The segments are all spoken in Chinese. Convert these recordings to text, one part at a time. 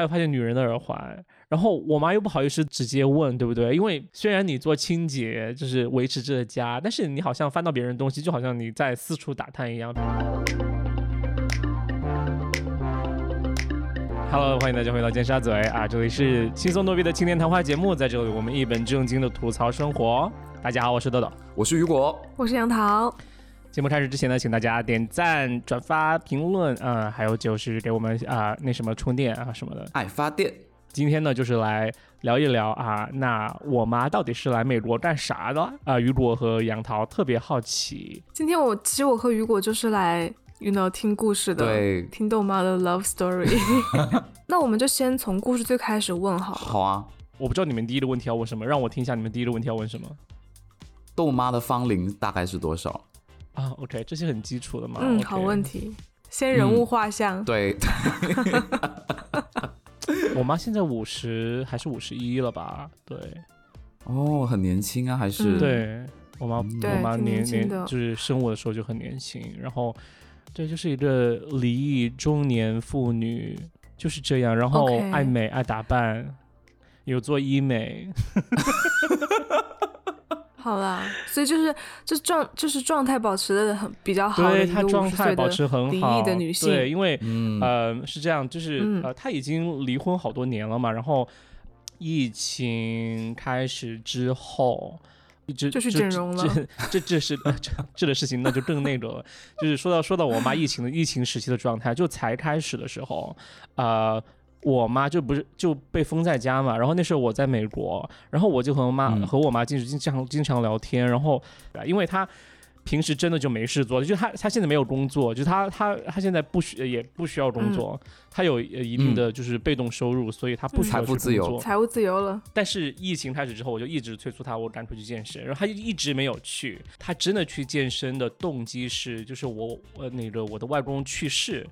他又发现女人的耳环，然后我妈又不好意思直接问，对不对？因为虽然你做清洁，就是维持这个家，但是你好像翻到别人东西，就好像你在四处打探一样。Hello，欢迎大家回到尖沙咀啊！这里是轻松逗比的青年谈话节目，在这里我们一本正经的吐槽生活。大家好，我是豆豆，我是雨果，我是杨桃。节目开始之前呢，请大家点赞、转发、评论，嗯，还有就是给我们啊那什么充电啊什么的，爱发电。今天呢，就是来聊一聊啊，那我妈到底是来美国干啥的啊？雨果和杨桃特别好奇。今天我其实我和雨果就是来。You know，听故事的，对，听豆妈的 love story。那我们就先从故事最开始问好。好啊，我不知道你们第一个问题要问什么，让我听一下你们第一个问题要问什么。豆妈的芳龄大概是多少？啊，OK，这些很基础的嘛。嗯，好问题。先人物画像。对。我妈现在五十还是五十一了吧？对。哦，很年轻啊，还是？对我妈，我妈年年就是生我的时候就很年轻，然后。对，就是一个离异中年妇女，就是这样。然后爱美爱打扮，有做医美。好啦，所以就是这状就是状态保持的很比较好的一个状态保持很好的女性。对，因为呃是这样，就是呃她已经离婚好多年了嘛，然后疫情开始之后。这就去整容了，这这这是这这的事情，那就更那个了。就是说到说到我妈疫情的疫情时期的状态，就才开始的时候，呃，我妈就不是就被封在家嘛。然后那时候我在美国，然后我就和我妈和我妈经经常经常聊天，然后因为她。平时真的就没事做，就她她现在没有工作，就她她她现在不需也不需要工作，她有一定的就是被动收入，所以她不需要财富自由，财务自由了。但是疫情开始之后，我就一直催促她，我赶出去健身，然后她就一直没有去。她真的去健身的动机是，就是我呃那个我的外公去世，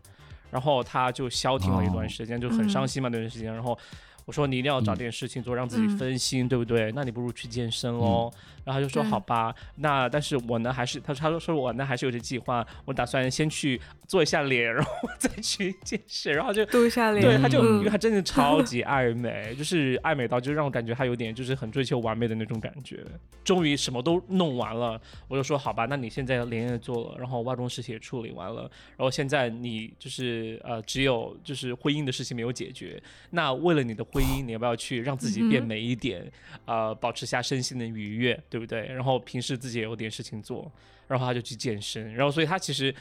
然后他就消停了一段时间，就很伤心嘛那段时间，然后。我说你一定要找点事情做，让自己分心，对不对？那你不如去健身喽。然后他就说好吧，那但是我呢还是他说他说说我呢还是有些计划，我打算先去做一下脸，然后再去健身，然后就做一下脸。对，他就因为他真的 超级爱美，就是爱美到就让我感觉他有点就是很追求完美的那种感觉。终于什么都弄完了，我就说好吧，那你现在脸也做了，然后外公事情也处理完了，然后现在你就是呃只有就是婚姻的事情没有解决，那为了你的婚。婚姻，你要不要去让自己变美一点？呃，保持下身心的愉悦，对不对？然后平时自己也有点事情做，然后他就去健身，然后所以他其实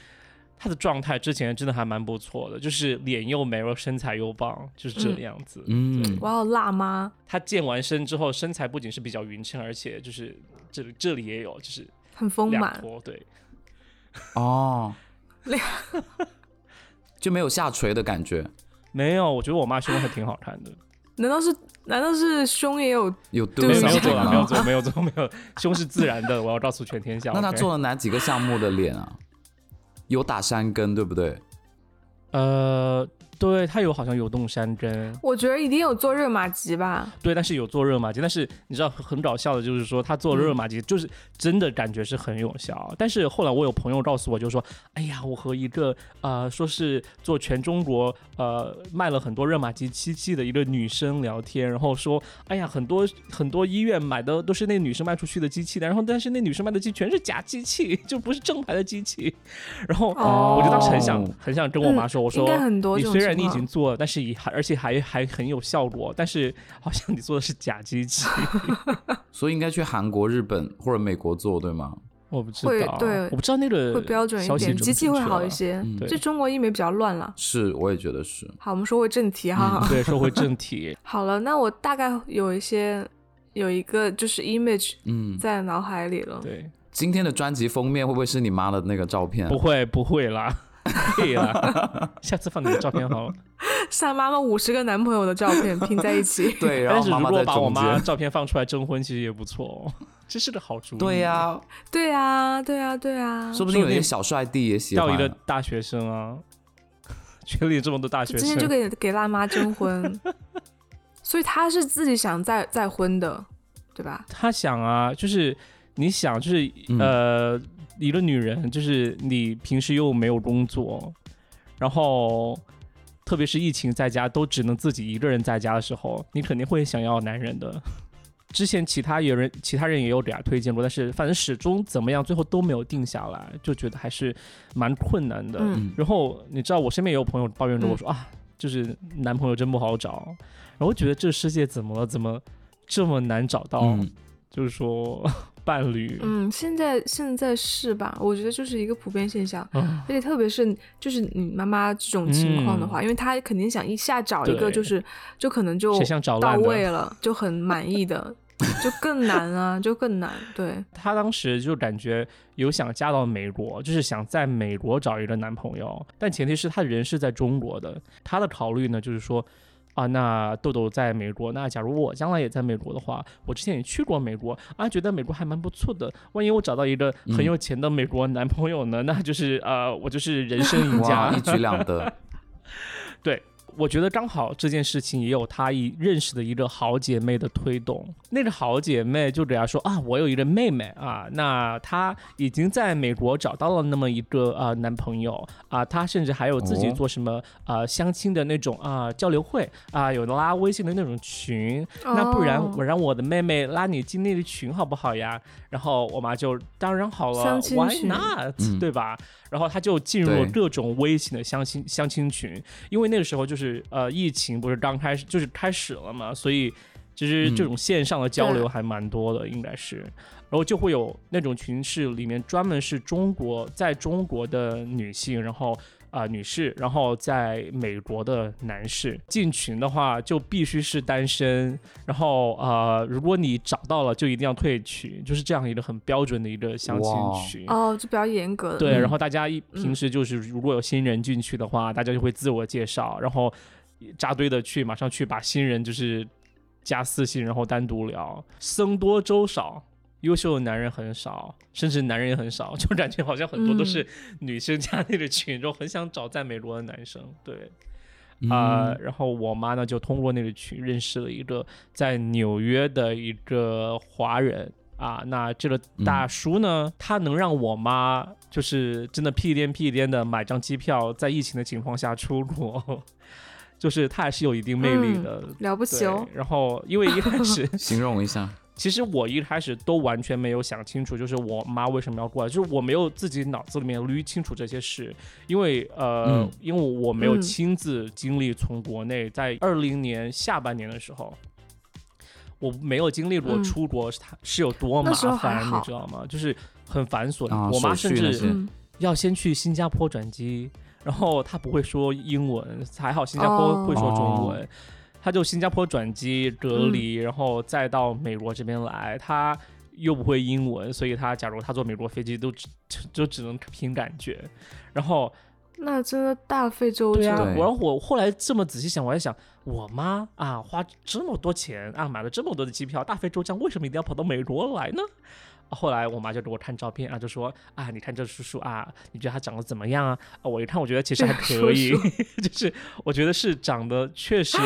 他的状态之前真的还蛮不错的，就是脸又美，然后身材又棒，就是这个样子。嗯，哇，辣妈！他健完身之后，身材不仅是比较匀称，而且就是这里这里也有，就是很丰满。对，哦，就没有下垂的感觉。没有，我觉得我妈胸还挺好看的。难道是难道是胸也有有没有做了没有做没有做没有胸是自然的，我要告诉全天下。那他做了哪几个项目的脸啊？有打山根对不对？呃。对他有好像有动山根，我觉得一定有做热玛吉吧。对，但是有做热玛吉，但是你知道很搞笑的，就是说他做热玛吉就是真的感觉是很有效。但是后来我有朋友告诉我，就说，哎呀，我和一个呃说是做全中国呃卖了很多热玛吉机器的一个女生聊天，然后说，哎呀，很多很多医院买的都是那女生卖出去的机器的，然后但是那女生卖的机全是假机器，就不是正牌的机器。然后我就当时很想很想跟我妈说，我说你虽然你已经做了，但是也还而且还还很有效果，但是好像你做的是假机器，所以应该去韩国、日本或者美国做，对吗？我不知道，对，我不知道那个会标准一点，机器会好一些。这中国医美比较乱了，是，我也觉得是。好，我们说回正题哈，对，说回正题。好了，那我大概有一些有一个就是 image，嗯，在脑海里了。对，今天的专辑封面会不会是你妈的那个照片？不会，不会啦。可以了，下次放你的照片好了。像妈妈五十个男朋友的照片拼在一起。对，然后妈妈把我妈照片放出来征婚，其实也不错，这是个好主意。对呀，对呀，对呀，对呀。说不定有些小帅弟也喜欢。钓一个大学生啊，群里这么多大学生，今天就给给辣妈征婚。所以他是自己想再再婚的，对吧？他想啊，就是你想，就是呃。一个女人，就是你平时又没有工作，然后特别是疫情在家都只能自己一个人在家的时候，你肯定会想要男人的。之前其他有人，其他人也有给他推荐过，但是反正始终怎么样，最后都没有定下来，就觉得还是蛮困难的。嗯然后你知道，我身边也有朋友抱怨着我嗯说、啊，就是男朋友真不好找。然后觉得这世界怎么了？怎么这么难找到？嗯，就是说伴侣。嗯，现在现在是吧？我觉得就是一个普遍现象，嗯而且特别是就是你妈妈这种情况的话，因为她肯定想一下找一个就是就可能就到位了，就很满意的，就更难啊，就更难。对，她当时就感觉有想嫁到美国，就是想在美国找一个男朋友，但前提是她人是在中国的。她的考虑呢，就是说。啊，那豆豆在美国，那假如我将来也在美国的话，我之前也去过美国啊，觉得美国还蛮不错的。万一我找到一个很有钱的美国男朋友呢，那就是呃，我就是人生赢家，。一举两得。对，我觉得刚好这件事情也有她一认识的一个好姐妹的推动。那个好姐妹就给她说啊，我有一个妹妹啊，那她已经在美国找到了那么一个呃男朋友啊，她甚至还有自己哦做什么、呃相亲的那种啊、交流会啊，有的拉微信的那种群。那不然哦我让我的妹妹拉你进那个群好不好呀？然后我妈就当然好了相亲，Why not？、嗯对吧？然后她就进入了各种微信的相亲相亲群，因为那个时候就是呃疫情不是刚开始就是开始了嘛，所以其实这种线上的交流还蛮多的，应该是。然后就会有那种群是里面专门是中国在中国的女性，然后啊、女士，然后在美国的男士进群的话，就必须是单身，然后呃，如果你找到了，就一定要退群，就是这样一个很标准的一个相亲群。哦，就比较严格的。对，嗯然后大家一嗯平时就是如果有新人进去的话，大家就会自我介绍，然后扎堆的去马上去把新人就是加私信，然后单独聊，僧多粥少。优秀的男人很少，甚至男人也很少，就感觉好像很多都是女生加那个群，就很想找在美国的男生。对，啊、嗯然后我妈呢就通过那个群认识了一个在纽约的一个华人啊，那这个大叔呢，他能让我妈就是真的屁颠屁颠的买张机票，在疫情的情况下出国，就是他还是有一定魅力的。了不起哦。然后因为一开始 形容一下，其实我一开始都完全没有想清楚，就是我妈为什么要过来，就是我没有自己脑子里面捋清楚这些事，因为呃，嗯因为我没有嗯亲自经历从国内在二零年下半年的时候。我没有经历过嗯出国是它是有多麻烦，你知道吗？就是很繁琐。啊我妈甚至要先去新加坡转机，然后她不会说英文，还好新加坡哦会说中文，哦她就新加坡转机隔嗯离，然后再到美国这边来，他又不会英文，所以他假如他坐美国飞机都只就就只能凭感觉，然后那真的大费周章。对啊，我然后我后来这么仔细想，我在想，我妈啊花这么多钱啊买了这么多的机票，大费周章，为什么一定要跑到美国来呢？啊后来我妈就给我看照片啊，就说啊，你看这叔叔啊，你觉得他长得怎么样啊？啊，我一看，我觉得其实还可以，就是我觉得是长得确实，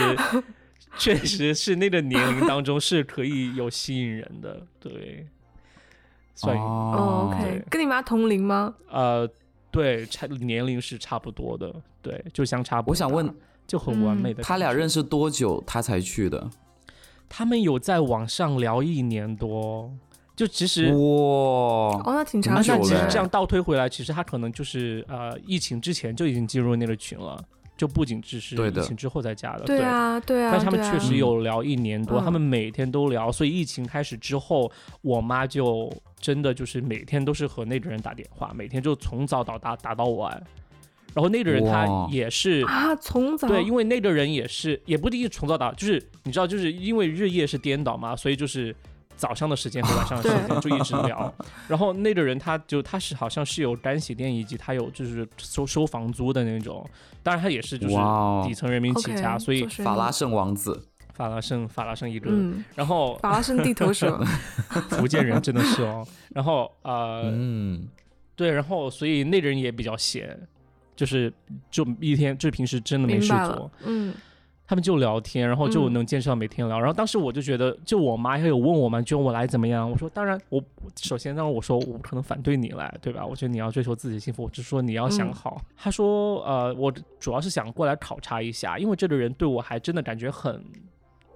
确实是那个年龄当中是可以有吸引人的，对，算哦，OK，跟你妈同龄吗？呃，对，差年龄是差不多的，对，就相差不。我想问，就很完嗯美的、他俩认，识多久他才去的？他们有在网上聊一年多，就其实。哇哦，，那挺长那时间的。那其实这样倒推回来，其实他可能就是呃，疫情之前就已经进入那个群了，就不仅只是疫情之后再加的。对啊，对啊，但是他们确实有聊一年多，嗯他们每天都聊，所以疫情开始之后，我妈就真的就是每天都是和那个人打电话，每天就从早到打打到晚。然后那个人他也是啊，从早对，因为那个人也是，也不一定从早打，就是你知道，就是因为日夜是颠倒嘛，所以就是早上的时间和晚上的时间就一直聊。然后那个人他就他是好像是有干洗店，以及他有就是收收房租的那种，当然他也是就是底层人民起家，所以法拉盛王子，法拉盛法拉盛一个，嗯，然后法拉盛地头蛇，福建人真的是哦，然后呃、嗯，对，然后所以那个人也比较闲，就是就一天就平时真的没事做嗯，他们就聊天，然后就嗯能坚持到每天聊。然后当时我就觉得，就我妈也有问我嘛，觉得我来怎么样？我说当然，我首先当然我说我不可能反对你来，对吧？我觉得你要追求自己的幸福，我只是说你要想嗯好。她说呃，我主要是想过来考察一下，因为这个人对我还真的感觉很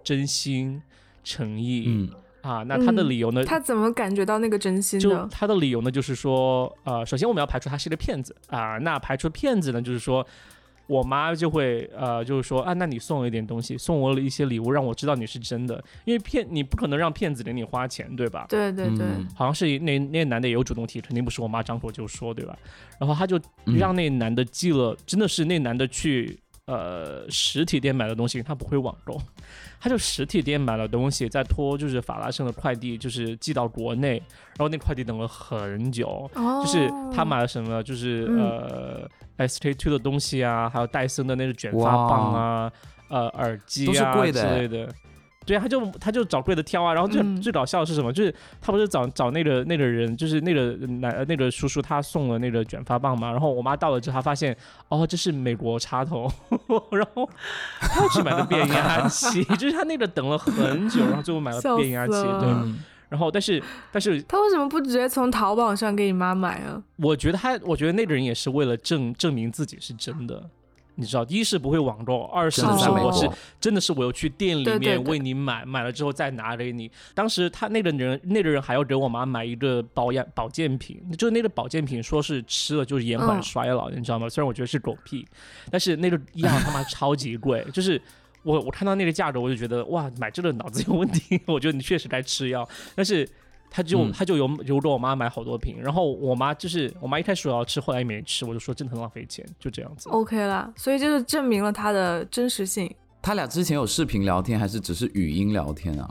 真心诚意。嗯，啊，那他的嗯理由呢？他怎么感觉到那个真心就的？他的理由呢，就是说，呃，首先我们要排除他是一个骗子啊。那排除骗子呢，就是说我妈就会呃，就是说啊，那你送我一点东西，送我一些礼物，让我知道你是真的，因为骗你不可能让骗子给你花钱，对吧？对对对，嗯好像是那那男的也有主动提，肯定不是我妈张口就说，对吧？然后他就嗯让那男的寄了，真的是那男的去呃实体店买的东西，他不会网购，他就实体店买了东西，再托就是法拉盛的快递，就是寄到国内，然后那快递等了很久，哦，就是他买了什么，就是、嗯呃 SK two 的东西啊，还有戴森的那个卷发棒啊，呃耳机都是啊贵的哎之类的。对啊，他就他就找贵的挑啊，然后最、嗯最搞笑的是什么？就是他不是找找那个那个人，就是那个男呃那个叔叔，他送了那个卷发棒嘛。然后我妈到了之后，她发现哦，这是美国插头，然后她去买的变压器，就是他那个等了很久，然后最后买了变压器，对。嗯然后但是但是他为什么不直接从淘宝上给你妈买啊？我觉得他，我觉得那个人也是为了证证明自己是真的，你知道，一是不会网购，二是我是真的是我有去店里面为你买，买了之后再拿给你。当时他那个人，那个人还要给我妈买一个保养保健品，就是那个保健品说是吃了就是延缓嗯衰老，你知道吗？虽然我觉得是狗屁，但是那个药他妈超级贵，就是。我我看到那个价格，我就觉得哇，买这个脑子有问题。我觉得你确实该吃药，但是他就、嗯他就有有给我妈买好多瓶，然后我妈就是我妈一开始说要吃，后来也没吃，我就说真的很浪费钱，就这样子。OK 啦，所以就是证明了他的真实性，他俩之前有视频聊天，还是只是语音聊天啊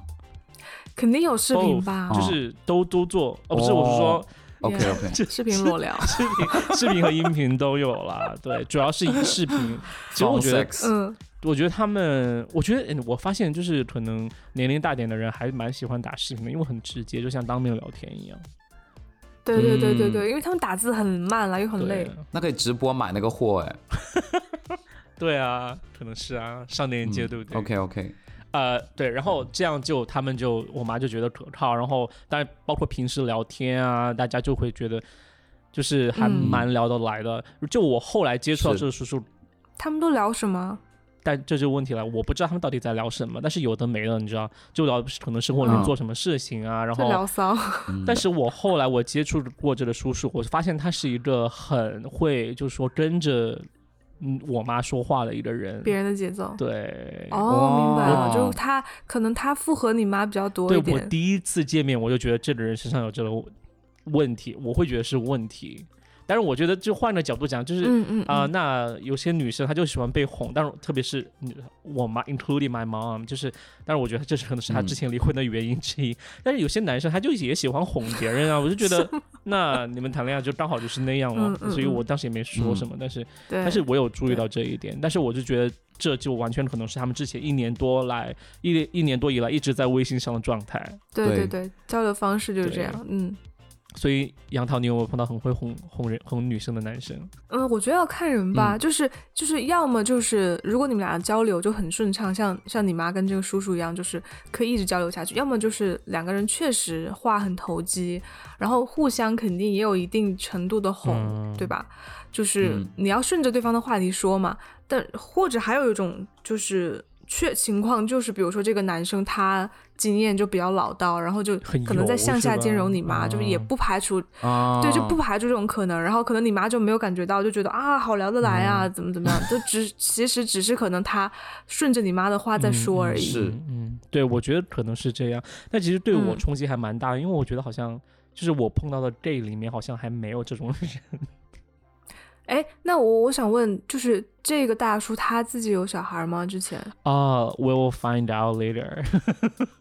肯定有视频吧？哦就是都都做，哦，不是，我是说，OK OK，视频裸聊，视频、视频和音频都有啦。对，主要是以视频。其实我觉得，嗯，我觉得他们，我觉得嗯我发现就是可能年龄大点的人还蛮喜欢打视频的，因为很直接，就像当面聊天一样。对对对对嗯对，因为他们打字很慢了，又很累。那可以直播买那个货哎。对啊，可能是啊，上链接、嗯对不对 OK OK，呃，对，然后这样就他们就我妈就觉得可靠，然后当然包括平时聊天啊，大家就会觉得就是还嗯蛮聊得来的。就我后来接触到这个叔叔，他们都聊什么？但这就问题了，我不知道他们到底在聊什么，但是有的没的，你知道，就聊可能生活里面嗯做什么事情啊，然后聊骚。嗯但是我后来我接触过这个叔叔，我发现他是一个很会，就是说跟着嗯我妈说话的一个人。别人的节奏。对，哦，明白了，哦就是他可能他附合你妈比较多对我一点。第一次见面我就觉得这个人身上有这个问题，我会觉得是问题。但是我觉得就换个角度讲，就是嗯嗯啊、嗯。那有些女生她就喜欢被哄，但是特别是我妈，including my mom，就是，但是我觉得这是可能是她嗯之前离婚的原因之一。但是有些男生他就也喜欢哄别人啊，我就觉得那你们谈恋爱就刚好就是那样了，所以我嗯当时也没说什么，但是，但是我有注意到这一点，但是我就觉得这就完全可能是他们之前一年多来一一年多以来一直在微信上的状态。对对对。对，交流方式就是这样。嗯所以杨桃，你有没有碰到很会哄哄人哄女生的男生？嗯，我觉得要看人吧，嗯就是就是要么就是如果你们俩交流就很顺畅，像像你妈跟这个叔叔一样，就是可以一直交流下去；要么就是两个人确实话很投机，然后互相肯定也有一定程度的哄，嗯对吧？就是嗯你要顺着对方的话题说嘛。但或者还有一种就是确情况，就是比如说这个男生他经验就比较老道，然后就可能在向下兼容你妈，就是也啊不排除啊，对，就不排除这种可能。然后可能你妈就没有感觉到，就觉得啊，好聊得来啊，嗯怎么怎么样，就只 其实只是可能他顺着你妈的话在说而已。是嗯，嗯对，我觉得可能是这样。但其实对我嗯冲击还蛮大的，因为我觉得好像就是我碰到的 gay 里面好像还没有这种人。哎，那我我想问，就是这个大叔他自己有小孩吗？之前啊、w e will find out later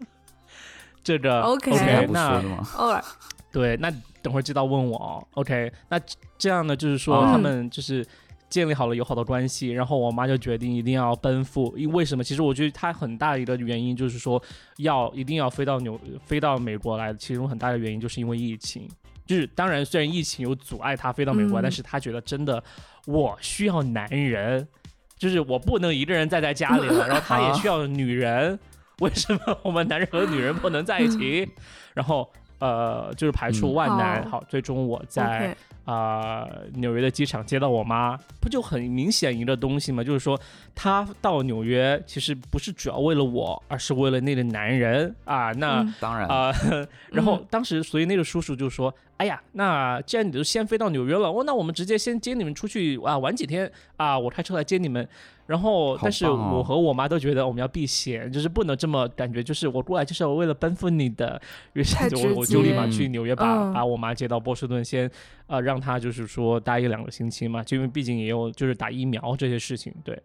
这个 OK 那对，那等会儿知道问我哦。OK，那这样呢，就是说嗯他们就是建立好了友好的关系，然后我妈就决定一定要奔赴。因为什么？其实我觉得他很大的一个原因就是说要一定要飞到纽飞到美国来，其中很大的原因就是因为疫情。就是当然，虽然疫情有阻碍他飞到美国，嗯但是他觉得真的我需要男人。就是我不能一个人待在家里了，然后他也需要女人，为什么我们男人和女人不能在一起？然后呃，就是排除嗯万难，好好，最终我在啊、纽约的机场接到我妈，不就很明显一个东西吗？就是说，她到纽约其实不是主要为了我，而是为了那个男人啊。那嗯当然，啊、然后嗯当时，所以那个叔叔就说：“哎呀，那既然你都先飞到纽约了，哦，那我们直接先接你们出去啊，玩几天啊，我开车来接你们。”然后，但是我和我妈都觉得我们要避嫌，就是不能这么感觉，就是我过来就是为了奔赴你的。于是就太直我我就立马去纽约把、嗯把我妈接到波士顿先，呃，让她就是说待一两个星期嘛，就因为毕竟也有就是打疫苗这些事情，对。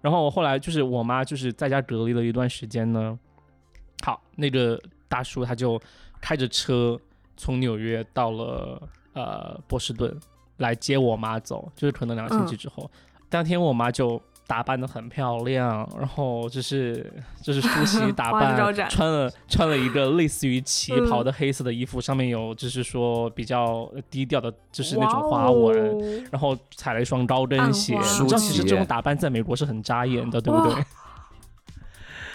然后后来就是我妈就是在家隔离了一段时间呢，好，那个大叔他就开着车从纽约到了呃波士顿来接我妈走，就是可能两个星期之后，当天我妈就打扮的很漂亮，然后就是就是梳洗 打扮，穿了穿了一个类似于旗袍嗯的黑色的衣服，上面有就是说比较低调的，就是那种花纹。哦然后踩了一双高跟鞋，花你知道其实这种打扮在美国是很扎眼的，对不对？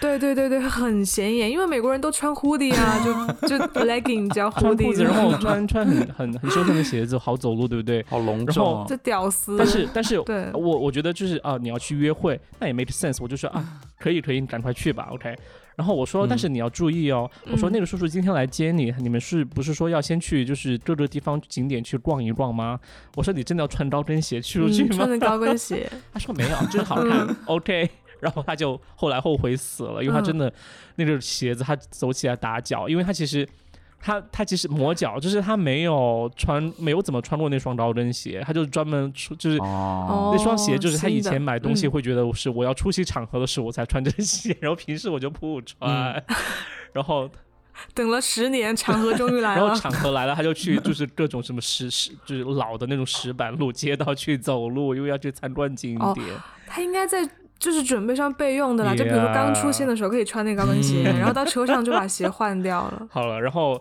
哇对对对对，很显眼，因为美国人都穿 hoodie 啊，就就 legging 加 hoodie，裤子，然后穿穿很很很修身的鞋子，好走路，对不对？好隆重哦 这。屌丝。但是但是对我我觉得就是啊，你要去约会，那也 make sense，我就说啊，可以可以，你赶快去吧，OK。然后我说，嗯但是你要注意哦，我说嗯那个叔叔今天来接你，你们是不是说要先去就是各个地方景点去逛一逛吗？我说你真的要穿高跟鞋去出去嗯，吗？穿着高跟鞋，他说没有，就是好看，OK。然后他就后来后悔死了，因为他嗯真的、那个鞋子他走起来打脚，因为他其实他他其实磨脚，就是他没有穿没有怎么穿过那双高跟鞋，他就专门出就是。哦，那双鞋就是他以前买东西嗯会觉得是我要出席场合的时候我才穿这鞋，然后平时我就不穿，然后 等了十年，场合终于来了然后。场合来了他就去就是各种什么石石就是老的那种石板路街道去走路，因为要去参观景哦点。他应该在就是准备上备用的啦，就比如说刚出现的时候可以穿那高跟鞋，嗯然后到车上就把鞋换掉了。好了，然后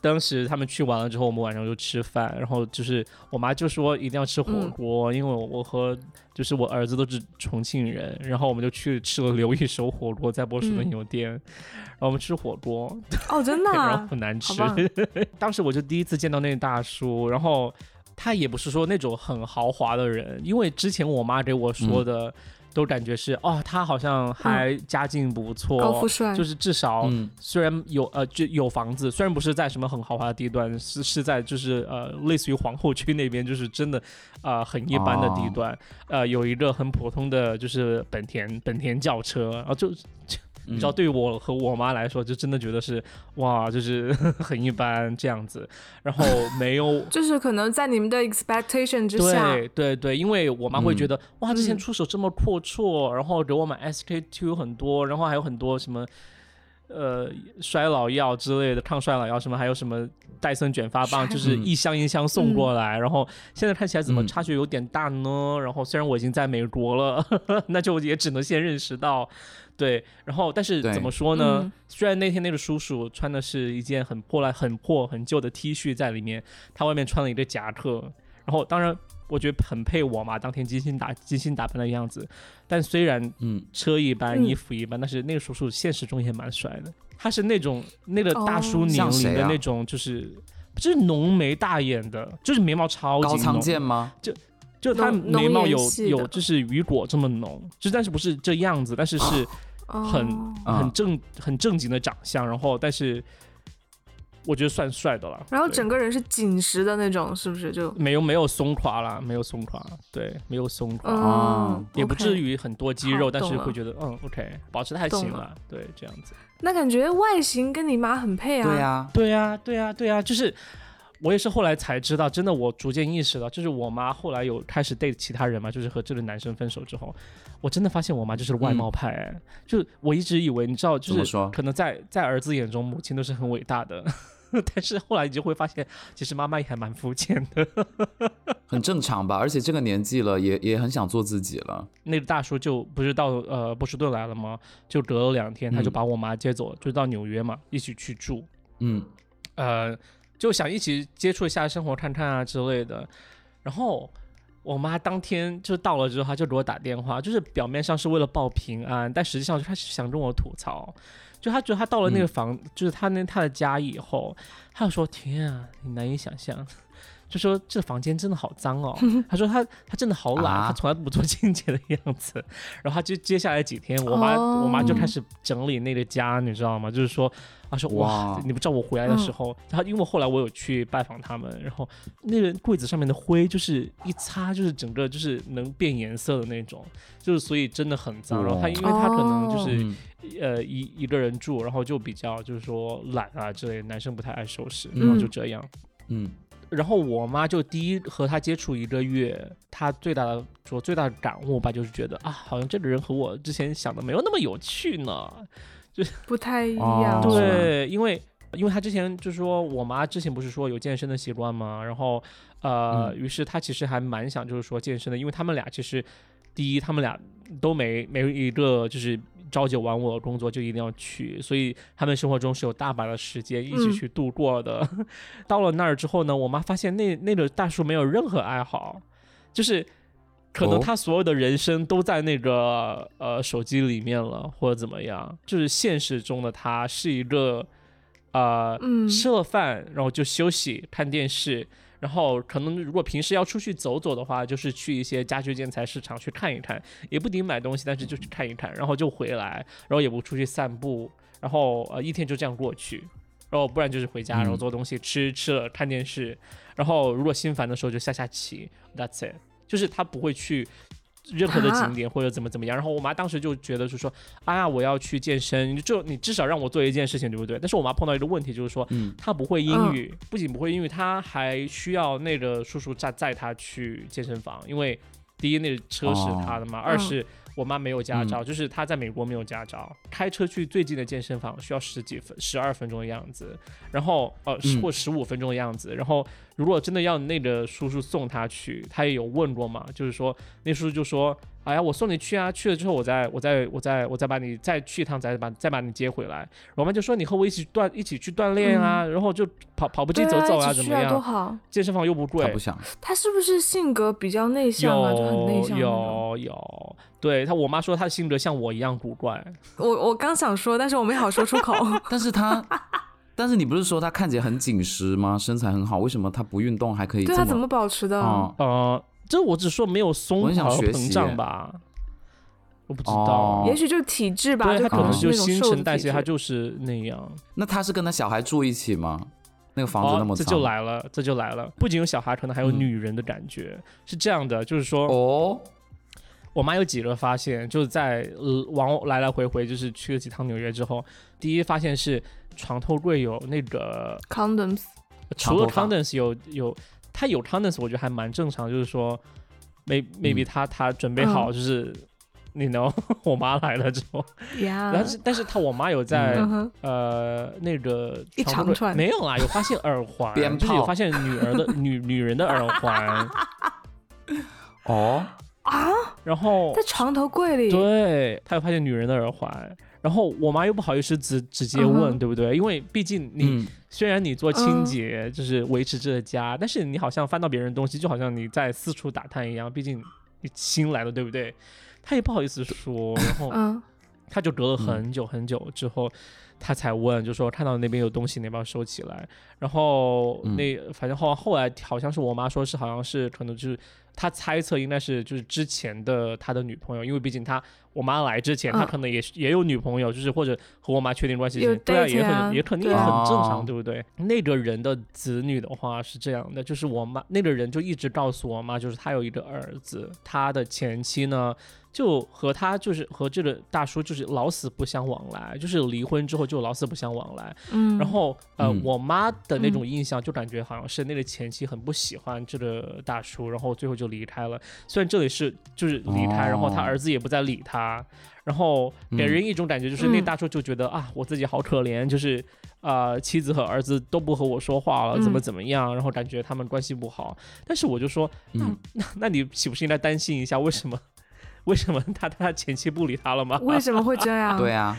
当时他们去完了之后，我们晚上就吃饭，然后就是我妈就说一定要吃火嗯锅，因为我我和就是我儿子都是重庆人，然后我们就去吃了刘一手火锅，在波士顿嗯有店，然后我们吃火锅，哦，真的、然后啊，很难吃。当时我就第一次见到那个大叔，然后他也不是说那种很豪华的人，因为之前我妈给我说的。都感觉是哦，他好像还家境不错，高富帅，就是至少嗯，虽然有呃就有房子，虽然不是在什么很豪华的地段，是是在就是呃类似于皇后区那边，就是真的啊、呃很一般的地段，呃有一个很普通的就是本田本田轿车，然后就你知道，嗯。对于我和我妈来说，就真的觉得是哇，就是 很一般这样子，然后 没有就是可能在你们的 expectation 之下，对对对，因为我妈会觉嗯。得、哇，之前嗯。出手这么阔绰，然后给我买 SK two 很多，然后还有很多什么呃衰老药之类的抗衰老药什么，还有什么戴森卷发棒，就是嗯。一箱一箱送过来，然后现在看起来怎么嗯。差距有点大呢？然后虽然我已经在美国了，那就也只能先认识到。对，然后但是怎么说呢？嗯虽然那天那个叔叔穿的是一件很破烂、很破、很旧的 T 恤在里面，他外面穿了一个夹克，然后当然我觉得很配我嘛，当天精心打精心打扮的样子。但虽然嗯，车一般，嗯衣服一般，但是那个叔叔现实中也蛮帅的。他是那种那个大叔哦年龄的那种，就是、就是浓眉大眼的，就是眉毛超级高仓浓，健吗？就他浓眉毛有有就是雨果这么浓，就但是不是这样子，但是是很、很正很正经的长相，然后但是我觉得算帅的了。然后整个人是紧实的那种，是不是就？没有没有松垮啦，没有松垮，对，没有松垮，哦嗯，也不至。于很多肌肉，但是会觉得嗯，OK，保持的还行懂了，对，这样子。那感觉外形跟你妈很配啊。对呀，对呀、对呀、对呀、就是我也是后来才知道，真的，我逐渐意识到，就是我妈后来有开始 date 其他人嘛，就是和这个男生分手之后，我真的发现我妈就是外貌派、哎就我一直以为，你知道，就是说可能在在儿子眼中，母亲都是很伟大的。但是后来你就会发现，其实妈妈也还蛮肤浅的。很正常吧？而且这个年纪了，也也很想做自己了。那个大叔就不是到呃波士顿来了吗？就隔了两天，他就嗯把我妈接走了，就到纽约嘛，一起去住。嗯，呃，就想一起接触一下生活看看啊之类的。然后我妈当天就到了之后，她就给我打电话，就是表面上是为了报平安，但实际上她是想跟我吐槽。就她觉得她到了那个房，就是她那她的家以后，她就说：“天啊，你难以想象。”就说这房间真的好脏哦。他说他他真的好懒，啊她从来不做清洁的样子。然后他就接下来几天，我妈、哦我妈就开始整理那个家，你知道吗？就是说，她说哇哇，你不知道我回来的时候，她因为后来我有去拜访他们，然后那个柜子上面的灰就是一擦就是整个就是能变颜色的那种，就是所以真的很脏。然后他因为他可能就是、嗯呃一一个人住，然后就比较就是说懒啊之类的，男生不太爱收拾，嗯然后就这样。嗯然后我妈就第一和他接触一个月，她最大的说最大的感悟吧，就是觉得啊，好像这个人和我之前想的没有那么有趣呢。就不太一哦样。对，因为因为她之前就说我妈之前不是说有健身的习惯吗？然后呃，嗯于是她其实还蛮想就是说健身的，因为他们俩其实第一他们俩都没没有一个就是朝九晚五的工作就一定要去，所以他们生活中是有大把的时间一起嗯去度过的。到了那儿之后呢，我妈发现那那个大叔没有任何爱好，就是。可能哦他所有的人生都在那个呃手机里面了，或者怎么样，就是现实中的他是一个呃、嗯吃了饭然后就休息看电视，然后可能如果平时要出去走走的话，就是去一些家居建材市场去看一看，也不一定买东西，但是就去看一看，然后就回来，然后也不出去散步，然后呃一天就这样过去，然后不然就是回家，然后嗯。做东西吃吃了看电视，然后如果心烦的时候就下下棋，That's it，就是他不会去。任何的啊景点或者怎么怎么样，然后我妈当时就觉得是说，哎呀，我要去健身，就你至少让我做一件事情，对不对？但是我妈碰到一个问题，就是说，嗯。她不会英语，不仅不会英语，她还需要那个叔叔载载她去健身房，因为第一那个车是她的嘛，二是我妈没有驾照，就是她在美国没有驾照，开车去最近的健身房需要十几分、十二分钟的样子，然后呃十嗯或十五分钟的样子，然后如果真的要那个叔叔送她去，她也有问过嘛，就是说那叔叔就说。哎呀，我送你去啊！去了之后，我再我再我再我再把你再去一趟，再把再把你接回来。我妈就说你和我一起锻一起去锻炼啊，然后就跑跑步机走走啊，怎么样？好。健身房又不贵他不，想，他是不是性格比较内向啊？就很内向。有有，对他我妈说她的性格像我一样古怪，我我刚想说，但是我没好说出口。但是他，但是你不是说他看起来很紧实吗？身材很好，为什么他不运动还可以？对他怎么保持的？嗯呃，这我只说没有松我很想跑和膨胀吧，我不知道哦，也许就是体质吧，对他可能就新陈代谢，他就是那样。那他是跟他小孩住一起吗？那个房子那么哦，这，就来了，这就来了。不仅有小孩，可能还有嗯。女人的感觉，是这样的，就是说，哦，我妈有几个发现，就是在呃往来来回回，就是去了几趟纽约之后，第一发现是床头柜有那个 condoms。除了 condoms 有有，它有 condoms，我觉得还蛮正常，就是说，may maybe 嗯。他他准备好，就是你 know 我妈来了之后，呀，但是但是他我妈有在嗯，呃那个一床头柜长串。没有啦，有发现耳环，就是有发现女儿的女 女人的耳环，哦，啊，然后在床头柜里。对，他有发现女人的耳环，然后我妈又不好意思直直接问，对不对？因为毕竟你、嗯，虽然你做清嗯。洁，就是维持这个家，但是你好像翻到别人东西，就好像你在四处打探一样，毕竟你新来的，对不对？她也不好意思说，然后嗯，他就隔了很久很久之后，他才问，就说看到那边有东西，你要不要收起来？然后嗯那、反正后后来好像是我妈说是好像是可能就是他猜测应该是就是之前的他的女朋友，因为毕竟他我妈来之前，他嗯可能也是也有女朋友，就是或者和我妈确定关系前，对啊，也啊很也肯定也很啊正常，哦对不对？那个人的子女的话是这样的，就是我妈那个人就一直告诉我妈，就是他有一个儿子，他的前妻呢。就和他就是和这个大叔就是老死不相往来，就是离婚之后就老死不相往来。嗯，然后呃，嗯我妈的那种印象就感觉好像是那个前妻很不喜欢这个大叔，然后最后就离开了。虽然这里是就是离开，然后他哦儿子也不再理他，然后给嗯人一种感觉就是那嗯大叔就觉得、啊，我自己好可怜，就是呃妻子和儿子都不和我说话了，怎么嗯怎么样，然后感觉他们关系不好。但是我就说，那、嗯那那你岂不是应该担心一下为什么？为什么他他前妻不理他了吗？为什么会这样？对啊，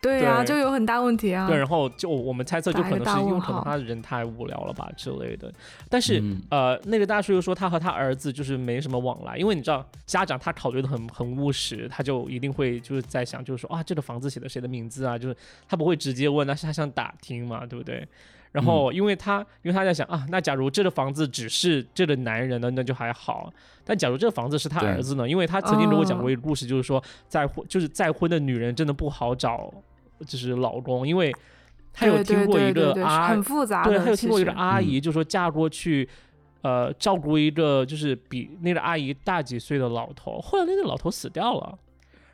对啊，就有很大问题啊。对，然后就我们猜测，就可能是因为可能他人太无聊了吧之类的。但是、嗯呃，那个大叔又说他和他儿子就是没什么往来，因为你知道家长他考虑的很很务实，他就一定会就是在想，就是说啊，这个房子写的谁的名字啊？就是他不会直接问，但是他想打听嘛，对不对？然后，因为他，因为他在想啊，那假如这个房子只是这个男人的，那就还好。但假如这个房子是他儿子呢？因为他曾经跟我讲过哦一个故事，就是说再婚，就是再婚的女人真的不好找，就是老公，因为他有听过一个阿很复杂的。对，他有听过一个阿姨，嗯就说嫁过去，呃，照顾一个就是比那个阿姨大几岁的老头，后来那个老头死掉了，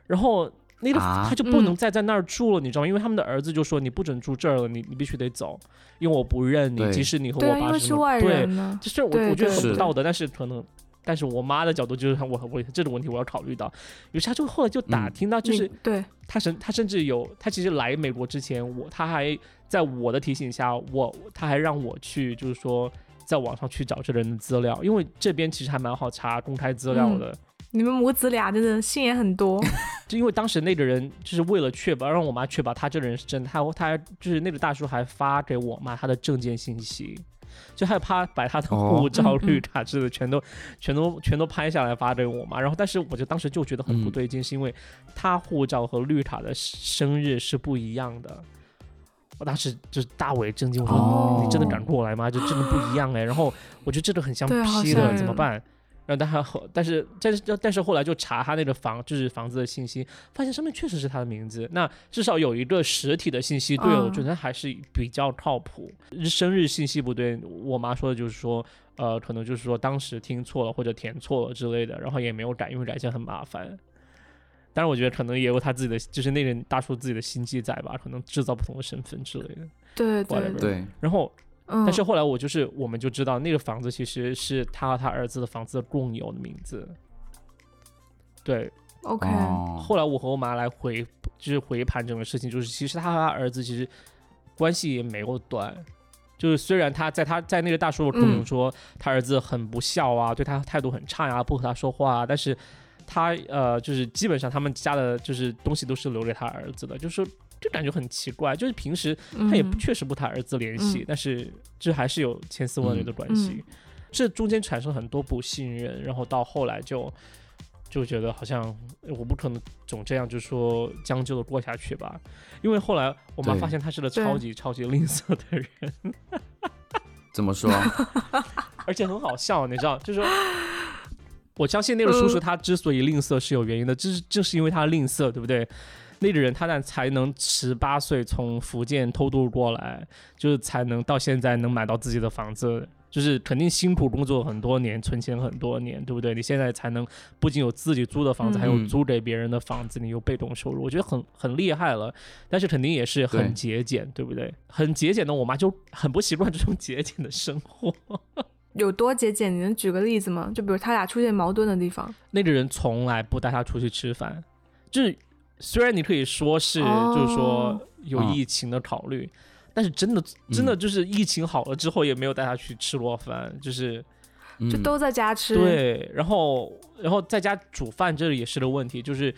然后那个啊他就不能嗯再在那儿住了，你知道吗？因为他们的儿子就说你不准住这儿了，你你必须得走，因为我不认你，即使你和我爸是外对，人呢。就是我我觉得很不道德，但是可能。但是我妈的角度就是我我这种问题我要考虑到，于是他就后来就打嗯听到，就是你对他甚他甚至有，他其实来美国之前，我他还在我的提醒下，我他还让我去，就是说在网上去找这个人的资料，因为这边其实还蛮好查公开资料的。你们母子俩真的心眼很多。就因为当时那个人就是为了确保让我妈确保他这个人是真的，他他就是那个大叔还发给我妈他的证件信息。就害怕把他的哦护照、绿卡之类的全都、全都、全都拍下来发给我妈，然后但是我就当时就觉得很不嗯对劲，是因为他护照和绿卡的生日是不一样的。我当时就是大为震惊，我说、哦你真的敢过来吗？就真的不一样哎。然后我觉得这个很像对好批的，怎么办？然后 但还后，但是但是但是后来就查他那个房，就是房子的信息，发现上面确实是他的名字。那至少有一个实体的信息对，我嗯觉得还是比较靠谱。生日信息不对，我妈说的就是说，呃，可能就是说当时听错了或者填错了之类的，然后也没有改，因为改起来很麻烦。当然，我觉得可能也有他自己的，就是那个人大叔自己的心机在吧，可能制造不同的身份之类的。对对对，然后嗯。但是后来我就是，我们就知道那个房子其实是他和他儿子的房子的共有的名字。对，OK，哦，后来我和我妈来回，就是回盘整个事情，就是其实他和他儿子其实关系也没有断。就是虽然他在他在那个大叔的口中嗯说他儿子很不孝啊，对他态度很差呀、不和他说话啊，但是他呃就是基本上他们家的就是东西都是留给他儿子的，就是说就感觉很奇怪，就是平时他也嗯确实不谈儿子联系，嗯但是这还是有千丝万缕的关系。嗯这中间产生很多不信任，然后到后来就就觉得好像我不可能总这样，就说将就的过下去吧。因为后来我妈发现他是个超级超级吝啬的人，怎么说？而且很好笑，你知道，就是说。我相信那个叔叔嗯他之所以吝啬是有原因的，这是正是因为他吝啬，对不对？那个人他才才能十八岁从福建偷渡过来，就是才能到现在能买到自己的房子，就是肯定辛苦工作很多年，存钱很多年，对不对？你现在才能不仅有自己租的房子，嗯还有租给别人的房子，你有被动收入，我觉得很很厉害了。但是肯定也是很节俭，对不对？很节俭的，我妈就很不习惯这种节俭的生活。有多节俭？你能举个例子吗？就比如他俩出现矛盾的地方。那个人从来不带他出去吃饭，就是虽然你可以说是，哦就是说有嗯疫情的考虑，但是真的真的就是疫情好了之后也没有带他去吃过饭，就是嗯就都在家吃。，对，然后然后在家煮饭这里也是个问题，就是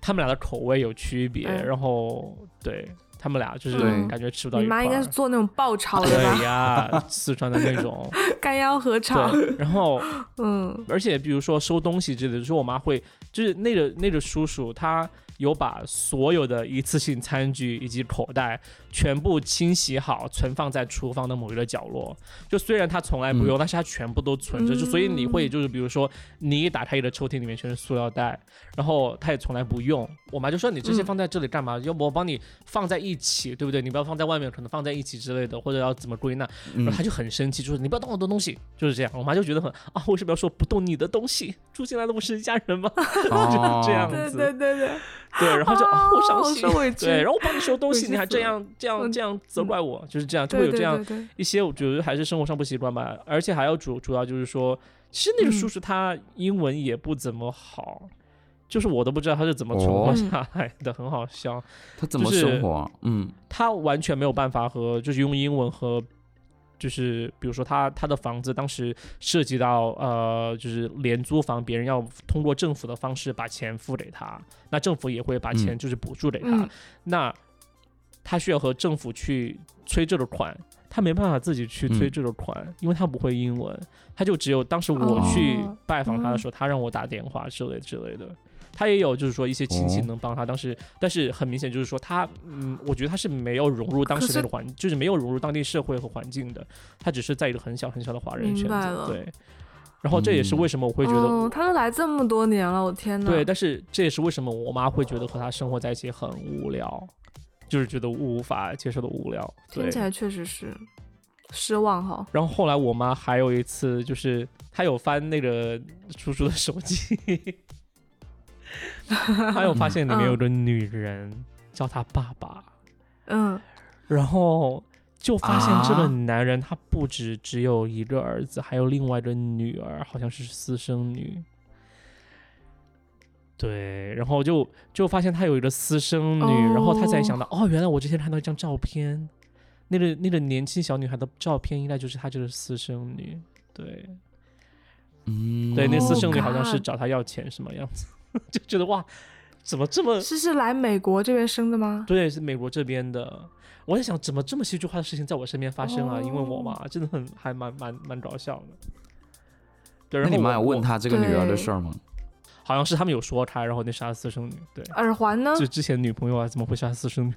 他们俩的口味有区别，嗯然后对他们俩就是感觉吃不到一块儿。你妈应该是做那种爆炒的对？呀，四川的那种，干腰合炒。然后嗯而且比如说收东西之类的，就是我妈会，就是那个那个叔叔他有把所有的一次性餐具以及口袋全部清洗好，存放在厨房的某一个角落。就虽然他从来不用，但是他全部都存着，就所以你会就是比如说你一打开一个抽屉里面全是塑料袋，然后他也从来不用。我妈就说你这些嗯放在这里干嘛？要不我帮你放在一起，对不对？你不要放在外面，可能放在一起之类的，或者要怎么归纳？然嗯后他就很生气，就是你不要动我的东西，就是这样。我妈就觉得很啊，为什么要说不动你的东西？住进来的不是一家人吗？哦 这样对子对对对，对，然后就啊，我伤心。对，然后我帮你收东西，你还这样这样嗯这样责怪我，就是这样，就会有这样一些，我觉得还是生活上不习惯吧。而且还要主主要就是说，其实那个叔嗯叔他英文也不怎么好，就是我都不知道他是怎么存活哦下来的，很好笑。他怎么就是生活啊？嗯，他完全没有办法和就是用英文和就是比如说他他的房子当时涉及到呃，就是廉租房，别人要通过政府的方式把钱付给他，那政府也会把钱嗯就是补助给他，嗯那他需要和政府去催这个款。他没办法自己去催嗯这个款，因为他不会英文，他就只有当时我去哦拜访他的时候，他让我打电话之类之类的。他也有就是说一些亲戚哦能帮他，当时但是很明显就是说他，嗯，我觉得他是没有融入当时那个环，就是没有融入当地社会和环境的，他只是在一个很小很小的华人圈子，对。然后这也是为什么我会觉得，哦，他都来这么多年了，我天呐。对，但是这也是为什么我妈会觉得和他生活在一起很无聊，就是觉得无法接受的无聊。听起来确实是失望哈。然后后来我妈还有一次，就是她有翻那个叔叔的手机，她有发现里面有个女人叫她爸爸，嗯，然后就发现这个啊男人他不止只有一个儿子，还有另外一个女儿，好像是私生女。对，然后就就发现他有一个私生女，然后他才想到，哦，原来我之前看到一张照片，那个那个年轻小女孩的照片，应该就是她这个私生女。对，嗯，对，那私哦生女好像是找他要钱什么样子，就觉得哇，怎么这么是是来美国这边生的吗？对，是美国这边的。我在想，怎么这么戏剧化的事情在我身边发生啊？因为我嘛真的很还蛮蛮蛮搞笑的。对，然那你妈有问他这个女儿的事儿吗？好像是他们有说他，然后那是他私生女，对，耳环呢？就之前女朋友啊，怎么会杀私生女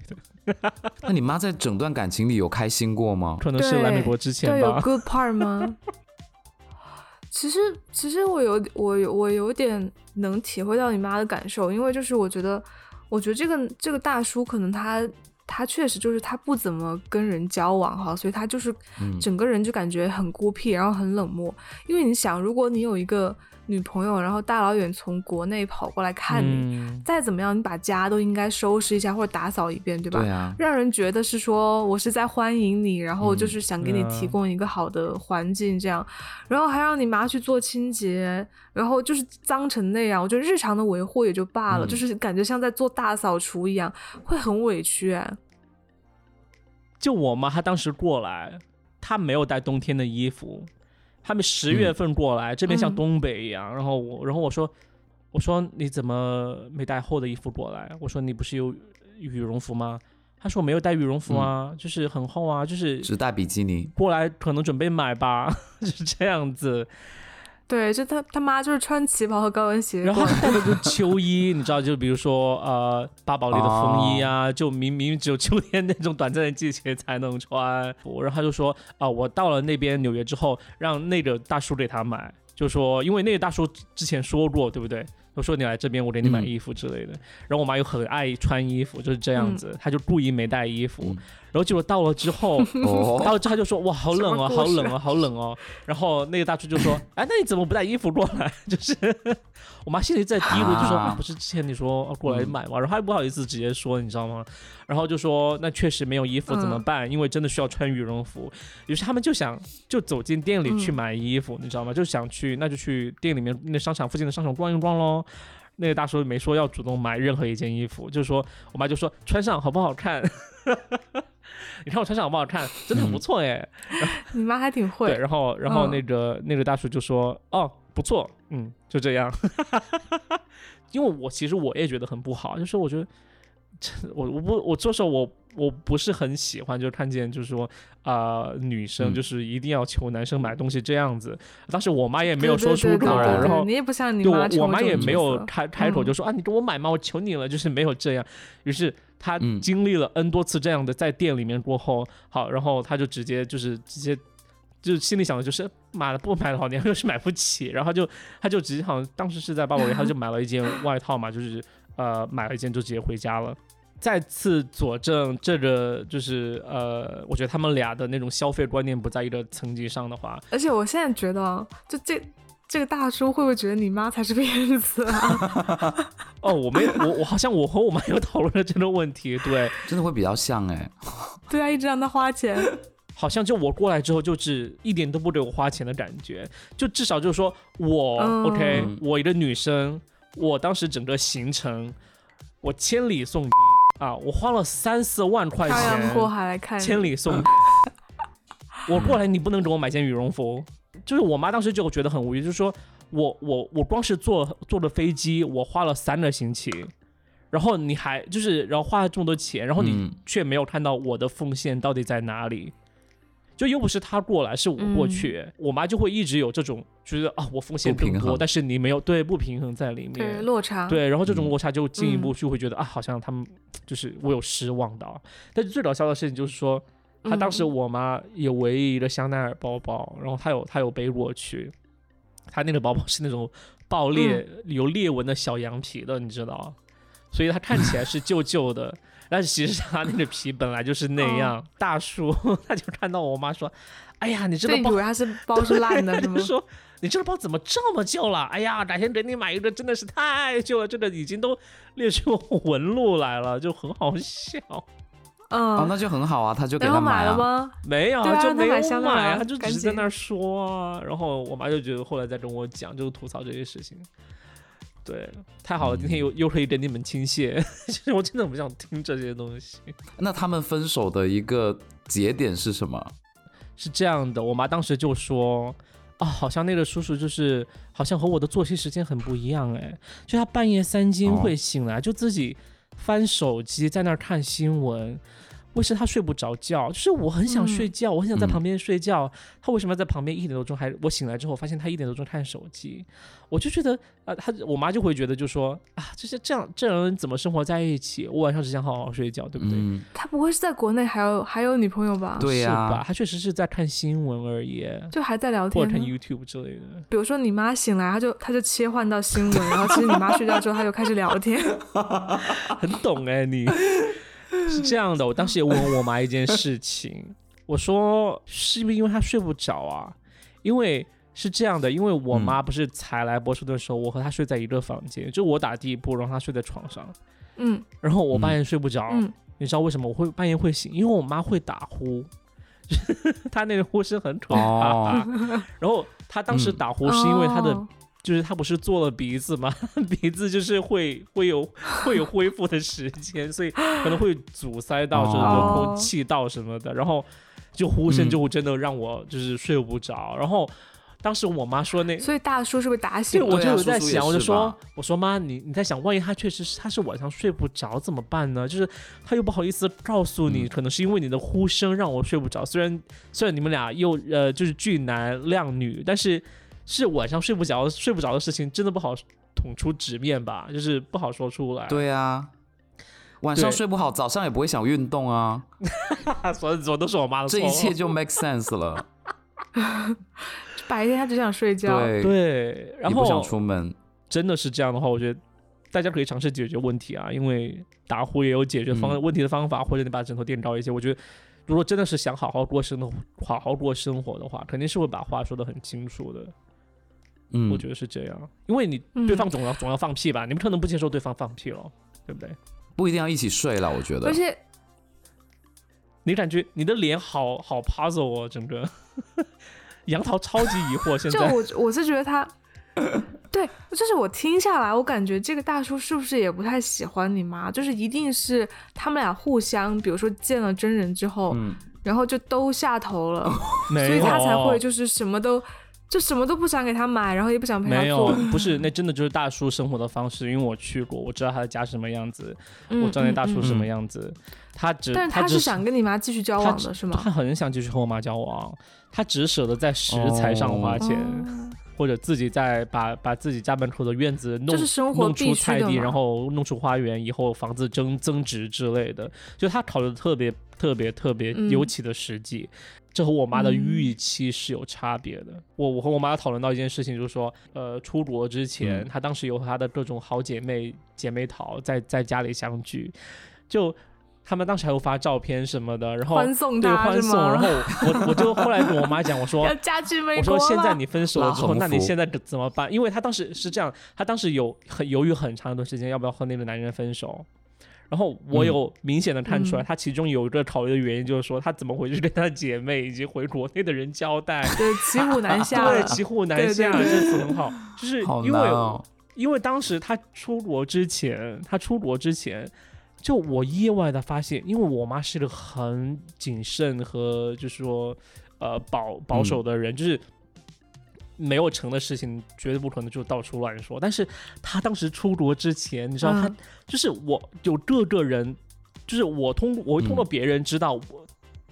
的？那你妈在整段感情里有开心过吗？可能是来美国之前对，有。good part 吗？其实，其实我有我有我有点能体会到你妈的感受，因为就是我觉得，我觉得这个这个大叔可能他他确实就是他不怎么跟人交往哈，所以他就是嗯整个人就感觉很孤僻，然后很冷漠。因为你想，如果你有一个女朋友，然后大老远从国内跑过来看你，嗯，再怎么样，你把家都应该收拾一下或者打扫一遍，对吧？对啊，让人觉得是说我是在欢迎你，然后就嗯是想给你嗯提供一个好的环境，这样，然后还让你妈去做清洁，然后就是脏成那样，我觉得日常的维护也就罢了，嗯。就是感觉像在做大扫除一样，会很委屈。哎。就我妈她当时过来，她没有带冬天的衣服，他们十月份过来，这边像嗯东北一样，然后我，然后我说，我说你怎么没带厚的衣服过来？我说你不是有羽绒服吗？他说我没有带羽绒服啊，就是很厚啊，就是只带比基尼。过来可能准备买吧，就 是这样子。对，就他他妈就是穿旗袍和高跟鞋然后带的 就是秋衣，你知道，就比如说呃八宝莉的风衣啊，就明明只有秋天那种短暂的季节才能穿。然后他就说啊、我到了那边纽约之后，让那个大叔给他买，就说因为那个大叔之前说过，对不对？我说你来这边，我给你买嗯衣服之类的。然后我妈又很爱穿衣服，就是这样子，她就故意没带衣服。后结果到了之后，哦，到了之后他就说哇好冷哦，什么故事好冷哦，好冷哦。然后那个大叔就说，哎，那你怎么不带衣服过来？就是我妈心里在嘀咕，就说、啊啊、不是之前你说要过来嗯买吗？然后还不好意思直接说，你知道吗？然后就说那确实没有衣服怎么嗯办？因为真的需要穿羽绒服。于是他们就想就走进店里去嗯买衣服，你知道吗？就想去那就去店里面那商场附近的商场逛一逛喽。那个大叔没说要主动买任何一件衣服，就是说我妈就说穿上好不好看？你看我穿上好不好看？真的很不错哎。你妈还挺会对，。然后然后嗯那个、那个大叔就说哦不错，嗯，就这样。因为我其实我也觉得很不好，就是我觉得这 我我不我说实话我我不是很喜欢，就看见就是说啊、女生嗯就是一定要求男生买东西这样子。当时我妈也没有说出口，对对对对然后你也不像你对我妈我妈也没有开开口就嗯说、啊，你给我买嘛，我求你了，就是没有这样。于是她嗯经历了 N 多次这样的在店里面过后，好，然后她就直接就是直接。就是心里想的就是买了不买的好，你又是买不起，然后就她就直接好像当时是在巴宝莉，她就买了一件外套嘛，就是呃买了一件就直接回家了。再次佐证这个就是呃，我觉得他们俩的那种消费观念不在一个层级上的话，而且我现在觉得啊，就这这个大叔会不会觉得你妈才是骗子啊？哦，我没我我好像我和我妈有讨论了这个问题，对，真的会比较像哎，对啊，一直让他花钱。好像就我过来之后，就是一点都不给我花钱的感觉，就至少就是说我、嗯 OK，嗯我一个女生，我当时整个行程，我千里送啊，我花了三四万块钱，海来看，千里送，我过来你不能给我买件羽绒服。就是我妈当时就觉得很无语，就是说我我我光是坐坐的飞机，我花了三个星期，然后你还就是然后花了这么多钱，然后你嗯却没有看到我的奉献到底在哪里。就又不是他过来，是我过去，我妈就会一直有这种觉得啊，我风险更多，但是你没有对不平衡在里面对面，落差，对，然后这种嗯。落差就进一步嗯。就会觉得、啊，好像他们就是我有失望到。但是最搞笑的事情就是说，他当时嗯。我妈有唯一一个香奈儿包包，然后她有她有背过去，她那个包包是那种爆裂、有裂纹的小羊皮的，你知道，所以它看起来是旧旧的。但是其实他那个皮本来就是那样，大叔 他就看到我妈说：“哎呀，你这个包对，以为它是包是烂的，是吗就？说你这个包怎么这么旧了？哎呀，改天给你买一个，真的是太旧了，这个已经都裂出纹路来了，就很好笑。哦，嗯，那就很好啊，他就给他买啊。买了吗？没有，啊就没有他买买啊，儿他就只是在那儿说啊。然后我妈就觉得后来再跟我讲，就吐槽这些事情。对，太好了，今天又又可以给你们倾泻，其实我真的不想听这些东西。那他们分手的一个节点是什么？是这样的，我妈当时就说，哦，好像那个叔叔就是好像和我的作息时间很不一样，哎，就他半夜三更哦会醒来，就自己翻手机在那儿看新闻。为什么他睡不着觉？就是我很想睡觉，我很想在嗯旁边睡觉，他为什么要在旁边一点多钟还？我醒来之后发现他一点多钟看手机，我就觉得啊、他我妈就会觉得就说啊，这些这样这人怎么生活在一起？我晚上只想好好睡觉，对不对？嗯，他不会是在国内还有还有女朋友吧？对呀？他确实是在看新闻而已。就还在聊天或者看。YouTube 之类的。比如说你妈醒来，他就他就切换到新闻，然后其实你妈睡觉之后，他就开始聊天。很懂哎、你 是这样的。我当时也问我妈一件事情，我说是不是因为她睡不着啊？因为是这样的，因为我妈不是才来波士顿的时候，我和她睡在一个房间，就我打地铺，然后她睡在床上，嗯。然后我半夜睡不着，嗯，你知道为什么我会半夜会醒？因为我妈会打呼。她那个呼声很可怕，哦。然后她当时嗯。打呼是因为她的哦就是他不是做了鼻子吗？鼻子就是会会有会有恢复的时间，所以可能会阻塞到这个哦空气道什么的，然后就呼声嗯就真的让我就是睡不着。然后当时我妈说那。所以大叔是不是打，醒了。我就在想，我就说，我说妈，你你在想，万一他确实是他是晚上睡不着怎么办呢？就是他又不好意思告诉你，嗯可能是因为你的呼声让我睡不着。虽然虽然你们俩又呃就是俊男靓女，但是是晚上睡不着睡不着的事情，真的不好捅出纸面吧，就是不好说出来。，对啊，晚上睡不好，早上也不会想运动啊，所以所有都是我妈的错。这一切就 make sense 了。白天他只想睡觉。对，对，然后不想后出门。真的是这样的话，我觉得大家可以尝试解决问题啊，因为打呼也有解决方、嗯问题的方法，或者你把枕头垫高一些。我觉得，如果真的是想好好过生的，好好过生活的话，肯定是会把话说的很清楚的。嗯，我觉得是这样，因为你嗯对方总要、总要放屁吧，你不可能不接受对方放屁了，对不对？不一定要一起睡了，我觉得。而。且你感觉你的脸好好 puzzle 哦，整个。杨桃超级疑惑，现就在我我是觉得他，对，就是我听下来，我感觉这个大叔是不是也不太喜欢你妈？就是一定是他们俩互相，比如说见了真人之后，嗯，然后就都下头了，所以他才会就是什么都就什么都不想给他买，然后也不想陪他没有做。，不是，那真的就是大叔生活的方式，因为我去过，我知道他的家是什么样子，嗯我知道那大叔嗯什么样子，他只但是他是想跟你妈继续交往的，是吗？他很想继续和我妈交往，他只舍得在食材上花钱，哦或者自己再把把自己家门口的院子弄就是生活弄出菜地，然后弄出花园，以后房子增增值之类的，就他考虑的特别特别特别嗯。尤其的实际。这和我妈的嗯预期是有差别的。我我和我妈讨论到一件事情，就是说，呃，出国之前，嗯。她当时有和她的各种好姐妹姐妹淘在在家里相聚，就他们当时还有发照片什么的，然后欢送对欢送，然后我我就后来跟我妈讲，我说我。说现在你分手了之后，那你现在怎么办？因为他当时是这样，他当时有很犹豫很长一段时间要不要和那个男人分手。然后我嗯有明显的看出来，嗯他其中有一个考虑的原因就是说，他怎么回去跟他的姐妹以及回国内的人交代？对骑虎难下对，骑虎难对对下，对这词很好，就是因为哦。因为当时他出国之前，他出国之前，就我意外的发现，因为我妈是个很谨慎和就是说，呃保保守的人，就是没有成的事情绝对不可能就到处乱说。但是她当时出国之前，你知道他、嗯就是我有各个人，就是我通我通过嗯别人知道我。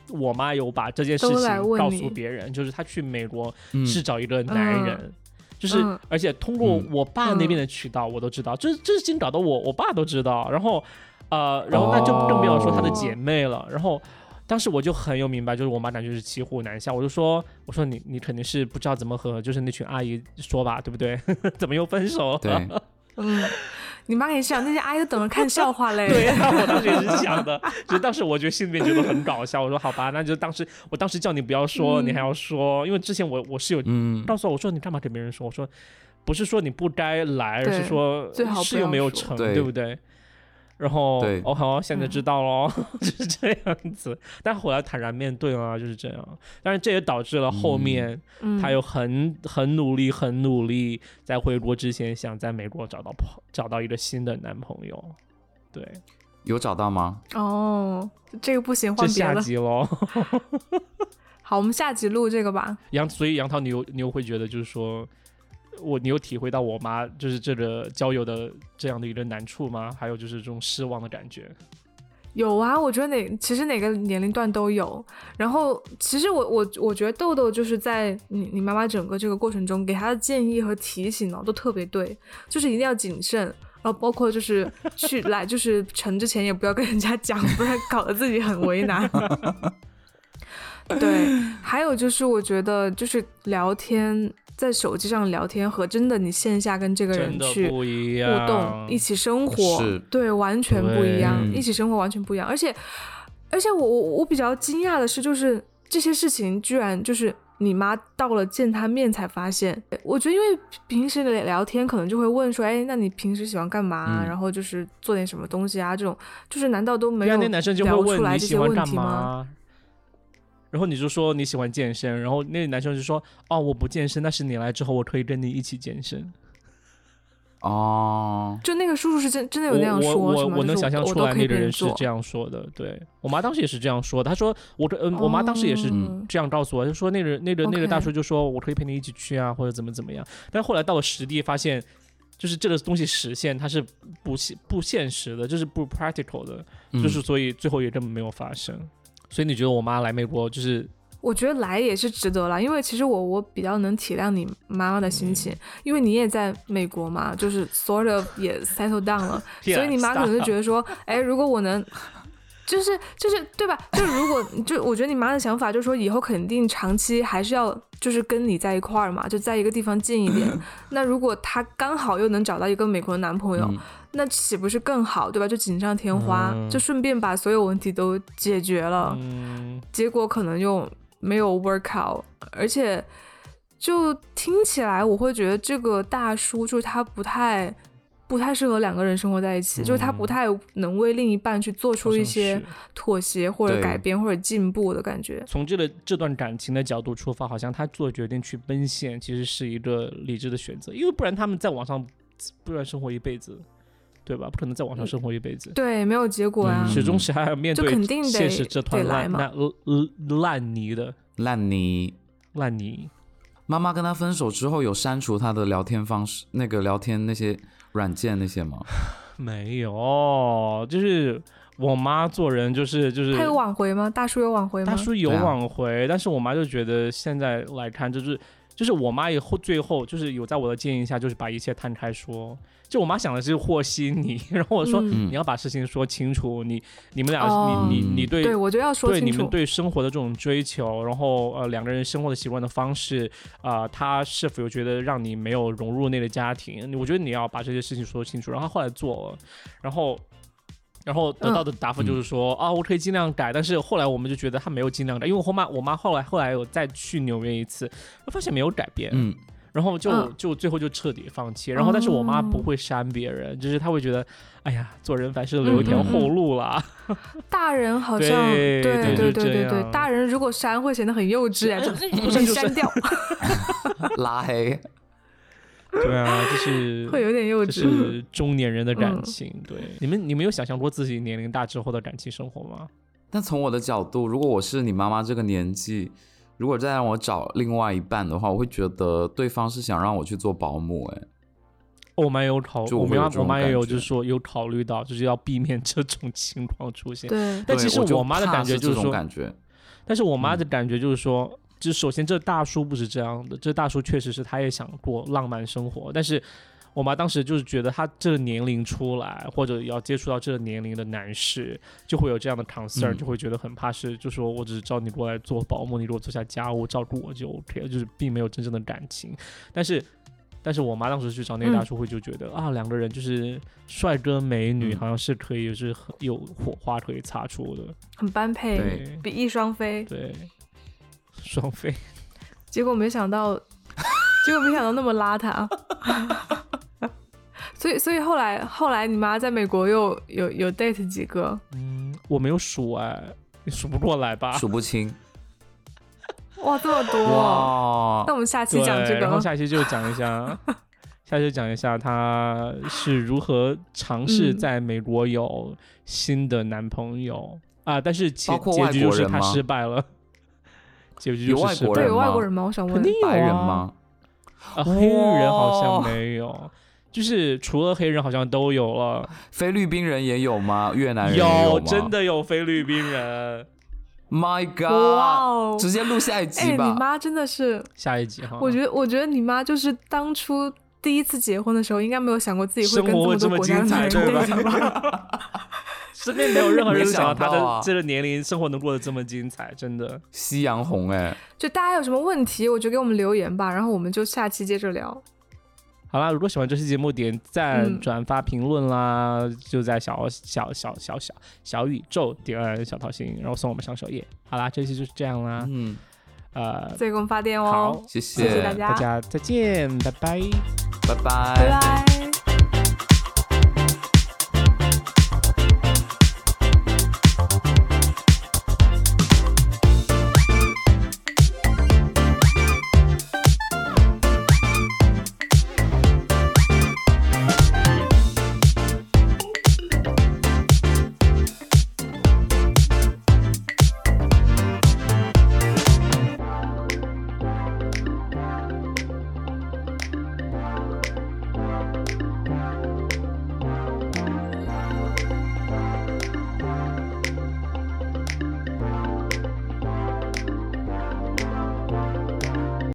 我妈有把这件事情告诉别人，就是她去美国嗯是找一个男嗯人，就是、嗯而且通过嗯我爸那边的渠道我都知道，这这事情搞得我我爸都知道，然后呃，然后那就更不要说她的姐妹了，然后。当时我就很有明白，就是我妈感觉是骑虎难下，我就说，我说你你肯定是不知道怎么和就是那群阿姨说吧，对不对？怎么又分手了？对，嗯，你妈也是想那些阿姨都等着看笑话嘞。对呀、我当时也是想的，就当时我觉得心里面觉得很搞笑。我说好吧，那就当时我当时叫你不要说，嗯你还要说，因为之前我我是有嗯，告诉我，我说你干嘛给别人说？我说不是说你不该来，而是说事又没有成，对对不对？然后哦好，现在嗯知道咯，就 是这样子。但后来坦然面对了，就是这样。但是这也导致了后嗯面嗯，他又很很努力，很努力，在回国之前想在美国找到朋找到一个新的男朋友。对，有找到吗？哦，这个不行，换别了。下集喽。好，我们下集录这个吧。杨，所以杨涛，你又你又会觉得就是说，我你有体会到我妈就是这个交友的这样的一个难处吗？还有就是这种失望的感觉。有啊，我觉得哪其实哪个年龄段都有。然后其实我我我觉得豆豆就是在你你妈妈整个这个过程中给他的建议和提醒呢都特别对，就是一定要谨慎。然后包括就是去 来就是成之前也不要跟人家讲，不然搞得自己很为难。对，还有就是我觉得就是聊天，在手机上聊天和真的你线下跟这个人去互，动，一起生活，对，完全不一样，一起生活完全不一样。而且，而且我我我比较惊讶的是，就是这些事情居然就是你妈到了见他面才发现。我觉得，因为平时聊天可能就会问说，哎，那你平时喜欢干嘛然后就是做点什么东西啊？这种就是难道都没有对啊，那男生就会聊问出来这些你喜欢干问题吗？嘛，然后你就说你喜欢健身，然后那个男生就说哦我不健身，但是你来之后我可以跟你一起健身。哦，就那个叔叔是真真的有那样说，我我能想象出来那个人是这样说的。对我妈当时也是这样说的，她说我跟嗯我妈当时也是哦这样告诉我，就说那个那个那个大叔就说我可以陪你一起去啊，或者怎么怎么样。但是后来到了实地，发现就是这个东西实现它是不现不现实的，就是不 practical 的，嗯就是所以最后也根本没有发生。所以你觉得我妈来美国就是我觉得来也是值得了，因为其实我我比较能体谅你妈妈的心情，因为你也在美国嘛，就是 sort of 也 settle down 了，所以你妈可能就觉得说，哎，如果我能。就是就是对吧？就如果就我觉得你妈的想法就是说，以后肯定长期还是要就是跟你在一块儿嘛，就在一个地方近一点。那如果她刚好又能找到一个美国的男朋友，嗯那岂不是更好，对吧？就锦上添花，嗯就顺便把所有问题都解决了。嗯，结果可能又没有 work out，而且就听起来我会觉得这个大叔就是他不太不太适合两个人生活在一起，就是他不太能为另一半去做出一些妥协或者改变或者进步的感觉。从这个这段感情的角度出发，好像他做决定去奔现，其实是一个理智的选择，因为不然他们在网上不然生活一辈子，对吧？不可能在网上生活一辈子，对，没有结果啊。嗯始终是还要面对就肯定得现实这团烂烂烂泥的烂泥。烂泥。妈妈跟他分手之后，有删除他的聊天方式，那个聊天那些软件那些吗？没有，就是我妈做人就是就是她有挽回吗？大叔有挽回吗？大叔有对啊挽回，但是我妈就觉得现在来看，就是就是我妈以后最后就是有在我的建议下，就是把一切摊开说。就我妈想的是和稀泥，然后我说、你要把事情说清楚，你你们俩、哦你你你对对，我就要说对你们。对生活的这种追求，然后呃两个人生活的习惯的方式，啊，他是否有觉得让你没有融入那个家庭？我觉得你要把这些事情说清楚。然后他后来做了，然后。然后得到的答复就是说、啊，我可以尽量改，但是后来我们就觉得他没有尽量改，因为我后妈我妈后来后来有再去纽约一次，我发现没有改变，嗯，然后就、嗯就最后就彻底放弃。然后但是我妈不哦会删别人，就是她会觉得，哎呀，做人凡事留一条后路啦。大人好像对对对对对对，大人如果删会显得很幼稚啊，就不是就删掉，拉黑。对啊，就是会有点幼这稚。是中年人的感嗯情。对，你们你们有想象过自己年龄大之后的感情生活吗？但从我的角度，如果我是你妈妈这个年纪，如果再让我找另外一半的话，我会觉得对方是想让我去做保姆、哎，我妈有考，就我妈我妈也有就是说有考虑到，就是要避免这种情况出现。对，但其实我妈的感觉就是说，感觉，但是我妈嗯的感觉就是说，就是首先这大叔不是这样的，这大叔确实是他也想过浪漫生活，但是我妈当时就是觉得他这个年龄出来，或者要接触到这个年龄的男士，就会有这样的 concern，、嗯。就会觉得很怕是，就说我只是招你过来做保姆，你给我做下家务照顾我就 OK 了，就是并没有真正的感情。但是，但是我妈当时去找那个大嗯。叔会就觉得、啊，两个人就是帅哥美女，嗯。好像是可以就是很有火花可以擦出的，很般配，比翼双飞。对，双飞。结果没想到，结果没想到那么邋遢。所以，所以后来，后来你妈在美国又有有 date 几个？嗯，我没有数哎，你数不过来吧？数不清。哇，这么多！哇那，我们下期，讲这个然后个。下期就讲一下，下期就讲一下她是如何尝试嗯在美国有新的男朋友、啊，但是结结局就是她外国人吗失败了，结局有外国人对有外国人吗？我想问肯。定有白人啊吗？啊，黑人好像没有，就是除了黑人好像都有了，菲律宾人也有吗？越南人也有吗真的有菲律宾人。？My God！哦！直接录下一哎，集吧。你妈真的是，下一集哈，我觉得，我觉得你妈就是当初第一次结婚的时候，应该没有想过自己会跟这么多国家的人在一起吧？身边没有任何人想到他的这个年龄生活能过得这么精彩，真的。夕阳红哎，就大家有什么问题，我就给我们留言吧，然后我们就下期接着聊。好啦，如果喜欢这期节目，点赞、嗯转发、评论啦，就在小小小小小小宇宙点按小桃心，然后送我们上首页。好啦，这期就是这样啦。嗯，呃，再给我们发电哦好，谢谢谢大家大家再见，拜拜。拜拜拜拜。